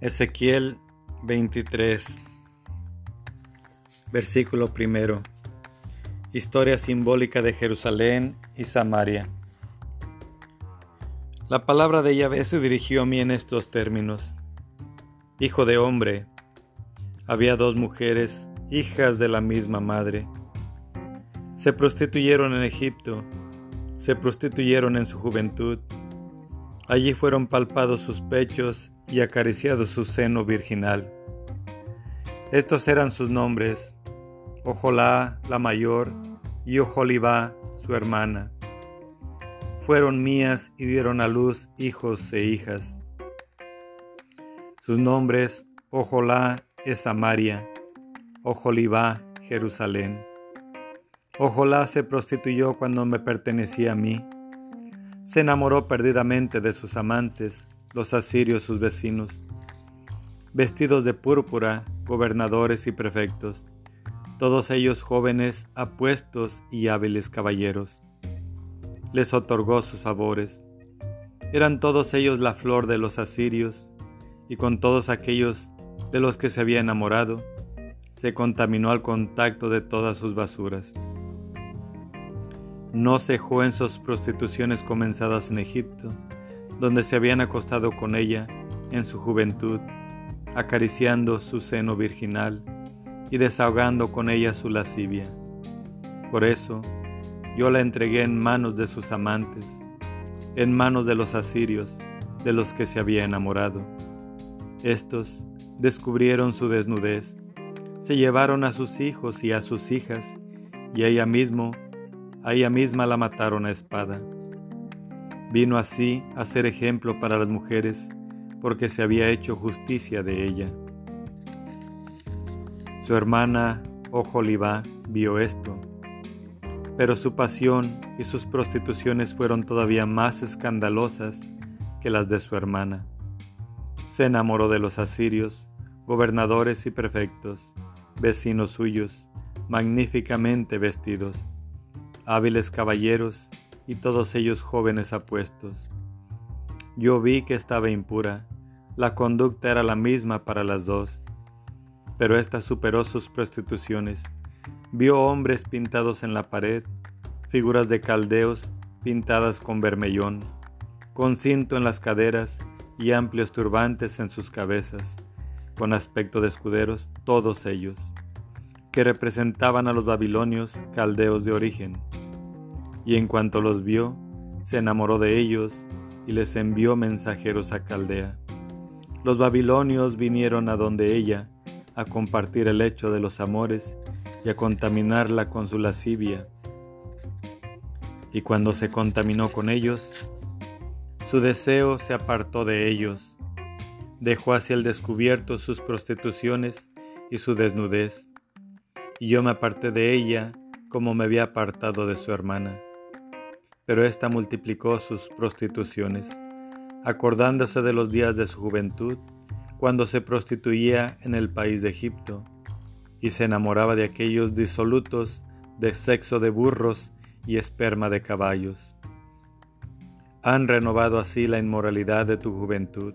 Ezequiel 23, versículo primero. Historia simbólica de Jerusalén y Samaria. La palabra de Yahvé se dirigió a mí en estos términos. Hijo de hombre, había dos mujeres, hijas de la misma madre. Se prostituyeron en Egipto, se prostituyeron en su juventud. Allí fueron palpados sus pechos y acariciado su seno virginal. Estos eran sus nombres, Ojolá la mayor y Ojolibá su hermana. Fueron mías y dieron a luz hijos e hijas. Sus nombres, Ojolá es Samaria, Ojolibá Jerusalén. Ojolá se prostituyó cuando me pertenecía a mí. Se enamoró perdidamente de sus amantes los asirios sus vecinos, vestidos de púrpura, gobernadores y prefectos, todos ellos jóvenes, apuestos y hábiles caballeros. Les otorgó sus favores. Eran todos ellos la flor de los asirios, y con todos aquellos de los que se había enamorado, se contaminó al contacto de todas sus basuras. No cejó en sus prostituciones comenzadas en Egipto, donde se habían acostado con ella en su juventud, acariciando su seno virginal y desahogando con ella su lascivia. Por eso, yo la entregué en manos de sus amantes, en manos de los asirios, de los que se había enamorado. Estos descubrieron su desnudez, se llevaron a sus hijos y a sus hijas, y ella mismo, a ella misma la mataron a espada. Vino así a ser ejemplo para las mujeres, porque se había hecho justicia de ella. Su hermana Ojolibá vio esto, pero su pasión y sus prostituciones fueron todavía más escandalosas que las de su hermana. Se enamoró de los asirios, gobernadores y prefectos, vecinos suyos, magníficamente vestidos, hábiles caballeros y todos ellos jóvenes apuestos. Yo vi que estaba impura, la conducta era la misma para las dos, pero ésta superó sus prostituciones. Vio hombres pintados en la pared, figuras de caldeos pintadas con vermellón, con cinto en las caderas y amplios turbantes en sus cabezas, con aspecto de escuderos, todos ellos, que representaban a los babilonios caldeos de origen y en cuanto los vio, se enamoró de ellos y les envió mensajeros a Caldea. Los babilonios vinieron a donde ella, a compartir el hecho de los amores y a contaminarla con su lascivia. Y cuando se contaminó con ellos, su deseo se apartó de ellos, dejó hacia el descubierto sus prostituciones y su desnudez, y yo me aparté de ella como me había apartado de su hermana pero ésta multiplicó sus prostituciones, acordándose de los días de su juventud, cuando se prostituía en el país de Egipto, y se enamoraba de aquellos disolutos de sexo de burros y esperma de caballos. Han renovado así la inmoralidad de tu juventud.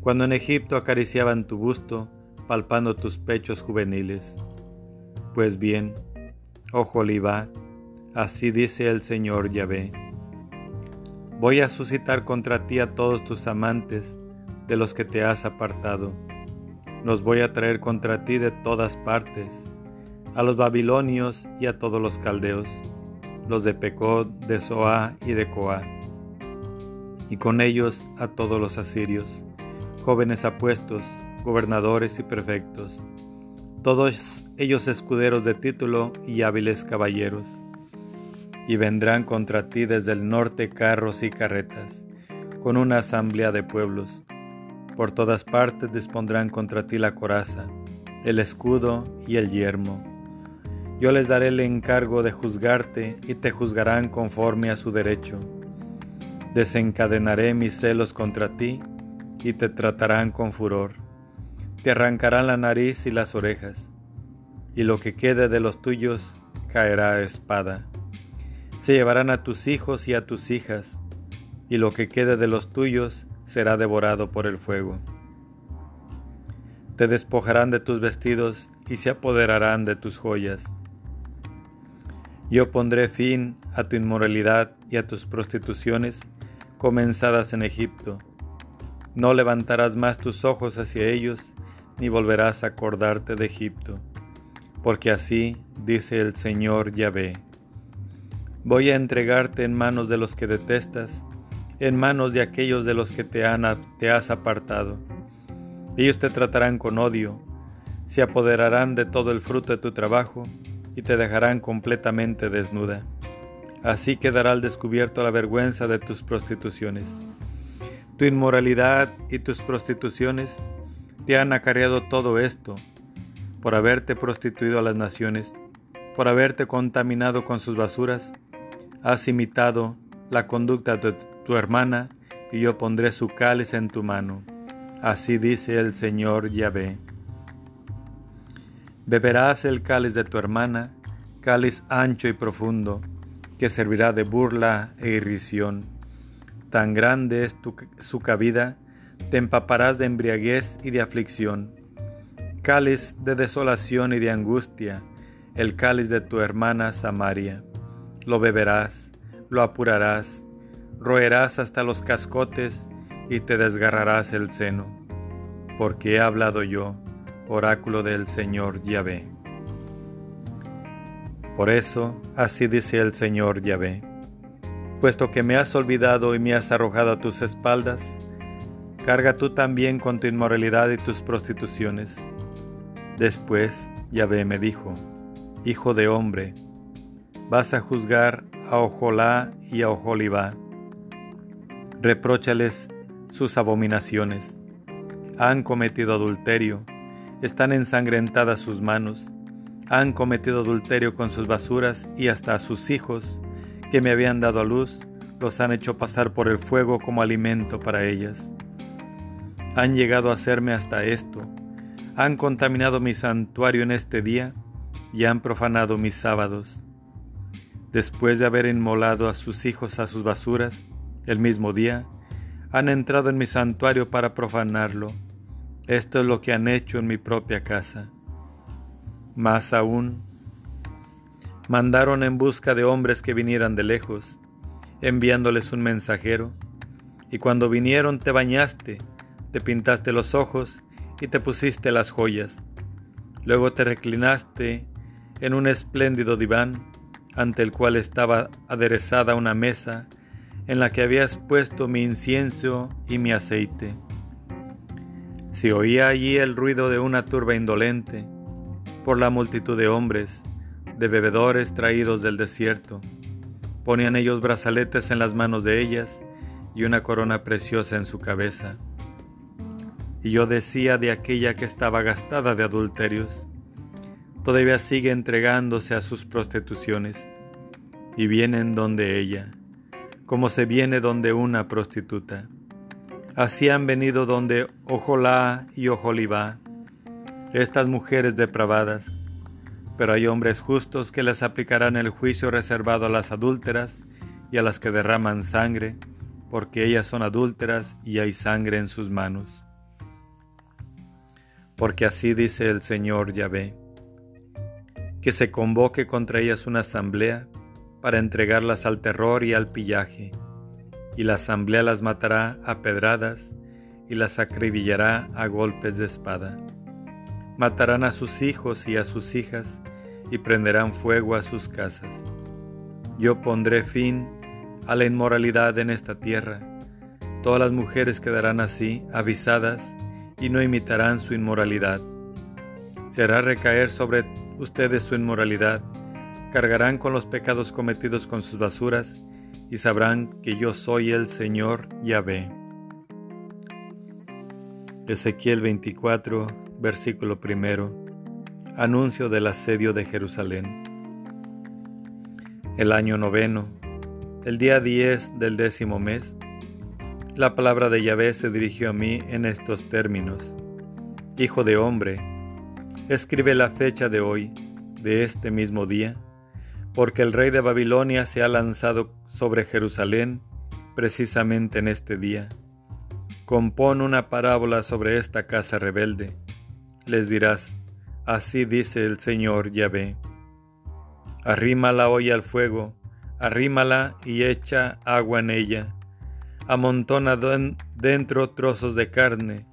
Cuando en Egipto acariciaban tu busto, palpando tus pechos juveniles. Pues bien, oh Jolibá, Así dice el Señor Yahvé. Voy a suscitar contra ti a todos tus amantes de los que te has apartado. Los voy a traer contra ti de todas partes, a los babilonios y a todos los caldeos, los de Pecod, de Soá y de Coá, y con ellos a todos los asirios, jóvenes apuestos, gobernadores y prefectos, todos ellos escuderos de título y hábiles caballeros y vendrán contra ti desde el norte carros y carretas, con una asamblea de pueblos. Por todas partes dispondrán contra ti la coraza, el escudo y el yermo. Yo les daré el encargo de juzgarte y te juzgarán conforme a su derecho. Desencadenaré mis celos contra ti y te tratarán con furor. Te arrancarán la nariz y las orejas, y lo que quede de los tuyos caerá a espada. Se llevarán a tus hijos y a tus hijas, y lo que quede de los tuyos será devorado por el fuego. Te despojarán de tus vestidos y se apoderarán de tus joyas. Yo pondré fin a tu inmoralidad y a tus prostituciones comenzadas en Egipto. No levantarás más tus ojos hacia ellos, ni volverás a acordarte de Egipto, porque así dice el Señor Yahvé. Voy a entregarte en manos de los que detestas, en manos de aquellos de los que te, han, te has apartado. Ellos te tratarán con odio, se apoderarán de todo el fruto de tu trabajo y te dejarán completamente desnuda. Así quedará al descubierto la vergüenza de tus prostituciones. Tu inmoralidad y tus prostituciones te han acarreado todo esto, por haberte prostituido a las naciones, por haberte contaminado con sus basuras, has imitado la conducta de tu hermana, y yo pondré su cáliz en tu mano. Así dice el Señor Yahvé. Beberás el cáliz de tu hermana, cáliz ancho y profundo, que servirá de burla e irrisión. Tan grande es su cabida, te empaparás de embriaguez y de aflicción. Cáliz de desolación y de angustia, el cáliz de tu hermana Samaria. Lo beberás, lo apurarás, roerás hasta los cascotes y te desgarrarás el seno, porque he hablado yo, oráculo del Señor Yahvé. Por eso, así dice el Señor Yahvé, puesto que me has olvidado y me has arrojado a tus espaldas, carga tú también con tu inmoralidad y tus prostituciones. Después, Yahvé me dijo, Hijo de hombre, vas a juzgar a Ojolá y a Oholibá. Repróchales sus abominaciones. Han cometido adulterio, están ensangrentadas sus manos, han cometido adulterio con sus basuras y hasta a sus hijos, que me habían dado a luz, los han hecho pasar por el fuego como alimento para ellas. Han llegado a hacerme hasta esto, han contaminado mi santuario en este día y han profanado mis sábados después de haber inmolado a sus hijos a sus basuras, el mismo día, han entrado en mi santuario para profanarlo. Esto es lo que han hecho en mi propia casa. Más aún, mandaron en busca de hombres que vinieran de lejos, enviándoles un mensajero, y cuando vinieron te bañaste, te pintaste los ojos y te pusiste las joyas. Luego te reclinaste en un espléndido diván ante el cual estaba aderezada una mesa en la que habías puesto mi incienso y mi aceite. Si oía allí el ruido de una turba indolente, por la multitud de hombres, de bebedores traídos del desierto, ponían ellos brazaletes en las manos de ellas y una corona preciosa en su cabeza. Y yo decía de aquella que estaba gastada de adulterios, todavía sigue entregándose a sus prostituciones y vienen donde ella, como se viene donde una prostituta. Así han venido donde Ojolá y Ojolibá, estas mujeres depravadas, pero hay hombres justos que les aplicarán el juicio reservado a las adúlteras y a las que derraman sangre, porque ellas son adúlteras y hay sangre en sus manos. Porque así dice el Señor Yahvé que se convoque contra ellas una asamblea para entregarlas al terror y al pillaje, y la asamblea las matará a pedradas y las acribillará a golpes de espada. Matarán a sus hijos y a sus hijas y prenderán fuego a sus casas. Yo pondré fin a la inmoralidad en esta tierra. Todas las mujeres quedarán así, avisadas, y no imitarán su inmoralidad. Se hará recaer sobre ustedes su inmoralidad, cargarán con los pecados cometidos con sus basuras, y sabrán que yo soy el Señor Yahvé. Ezequiel 24, versículo primero. Anuncio del asedio de Jerusalén. El año noveno, el día diez del décimo mes, la palabra de Yahvé se dirigió a mí en estos términos. Hijo de hombre, escribe la fecha de hoy, de este mismo día, porque el rey de Babilonia se ha lanzado sobre Jerusalén precisamente en este día. Compón una parábola sobre esta casa rebelde. les dirás, así dice el Señor Yahvé. Arrima la olla al fuego, arrímala y echa agua en ella. Amontona dentro trozos de carne,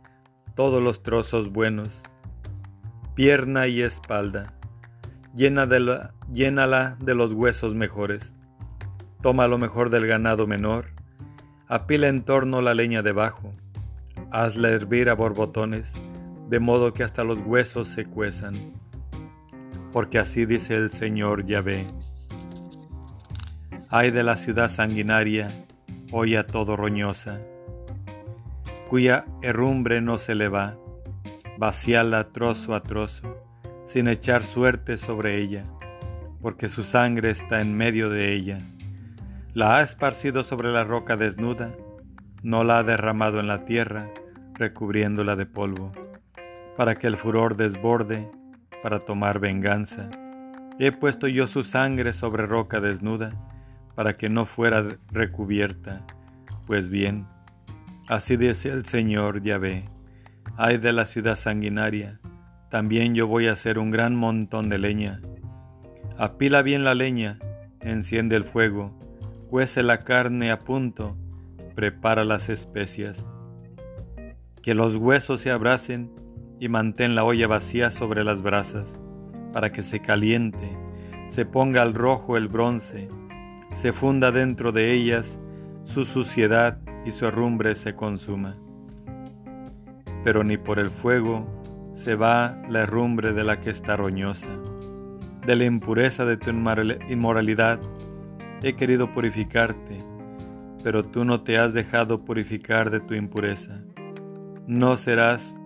todos los trozos buenos, pierna y espalda. De la, llénala de los huesos mejores. Toma lo mejor del ganado menor. Apila en torno la leña debajo. Hazla hervir a borbotones, de modo que hasta los huesos se cuezan. Porque así dice el Señor Yahvé. Ay de la ciudad sanguinaria, olla todo roñosa, cuya herrumbre no se le va, vaciala trozo a trozo, sin echar suerte sobre ella, porque su sangre está en medio de ella. La ha esparcido sobre la roca desnuda, no la ha derramado en la tierra, recubriéndola de polvo, para que el furor desborde, para tomar venganza. He puesto yo su sangre sobre roca desnuda, para que no fuera recubierta. Pues bien, así dice el Señor Yahvé, ay de la ciudad sanguinaria, también yo voy a hacer un gran montón de leña. Apila bien la leña, enciende el fuego, cuece la carne a punto, prepara las especias. Que los huesos se abracen y mantén la olla vacía sobre las brasas, para que se caliente, se ponga al rojo el bronce, se funda dentro de ellas su suciedad y su herrumbre se consuma. Pero ni por el fuego se va la herrumbre de la que está roñosa. De la impureza de tu inmoralidad he querido purificarte, pero tú no te has dejado purificar de tu impureza. No serás,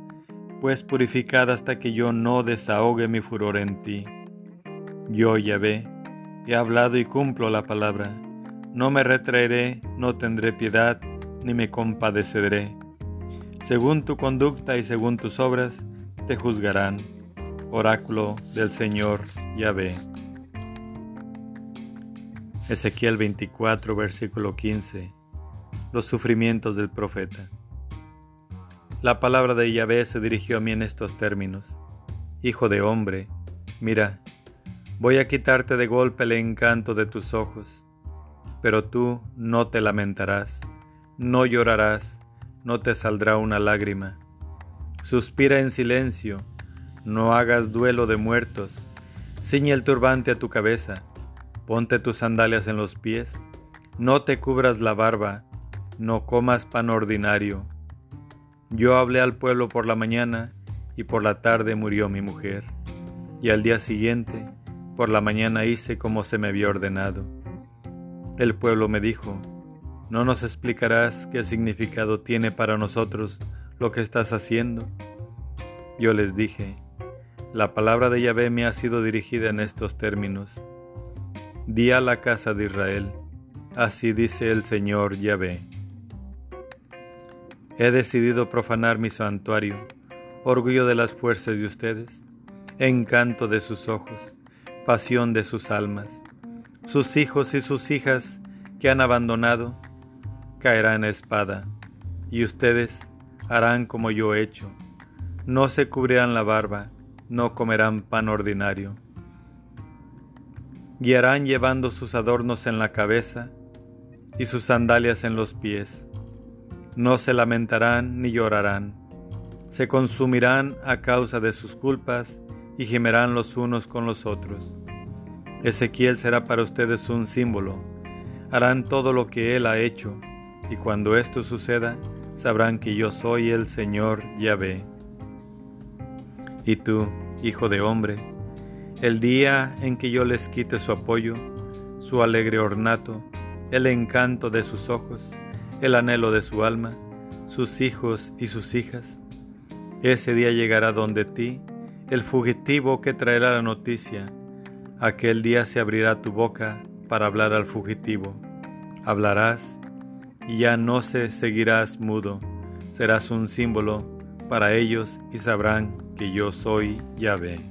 pues, purificada hasta que yo no desahogue mi furor en ti. Yo, Yahvé, He hablado y cumplo la palabra. No me retraeré, no tendré piedad, ni me compadeceré. Según tu conducta y según tus obras, te juzgarán. Oráculo del Señor Yahvé. Ezequiel 24, versículo 15. Los sufrimientos del profeta. La palabra de Yahvé se dirigió a mí en estos términos. Hijo de hombre, mira, Voy a quitarte de golpe el encanto de tus ojos, pero tú no te lamentarás, no llorarás, no te saldrá una lágrima. Suspira en silencio, no hagas duelo de muertos, ciñe el turbante a tu cabeza, ponte tus sandalias en los pies, no te cubras la barba, no comas pan ordinario. Yo hablé al pueblo por la mañana y por la tarde murió mi mujer, y al día siguiente por la mañana hice como se me había ordenado. El pueblo me dijo, ¿no nos explicarás qué significado tiene para nosotros lo que estás haciendo? Yo les dije, la palabra de Yahvé me ha sido dirigida en estos términos. Di a la casa de Israel, así dice el Señor Yahvé. He decidido profanar mi santuario, orgullo de las fuerzas de ustedes, encanto de sus ojos pasión de sus almas. Sus hijos y sus hijas que han abandonado caerán espada, y ustedes harán como yo he hecho. No se cubrirán la barba, no comerán pan ordinario. Guiarán llevando sus adornos en la cabeza y sus sandalias en los pies. No se lamentarán ni llorarán. Se consumirán a causa de sus culpas y gemerán los unos con los otros. Ezequiel será para ustedes un símbolo. Harán todo lo que él ha hecho, y cuando esto suceda, sabrán que yo soy el Señor Yahvé. Y tú, hijo de hombre, el día en que yo les quite su apoyo, su alegre ornato, el encanto de sus ojos, el anhelo de su alma, sus hijos y sus hijas, ese día llegará donde ti el fugitivo que traerá la noticia. Aquel día se abrirá tu boca para hablar al fugitivo. Hablarás y ya no se seguirás mudo. Serás un símbolo para ellos y sabrán que yo soy Yahvé.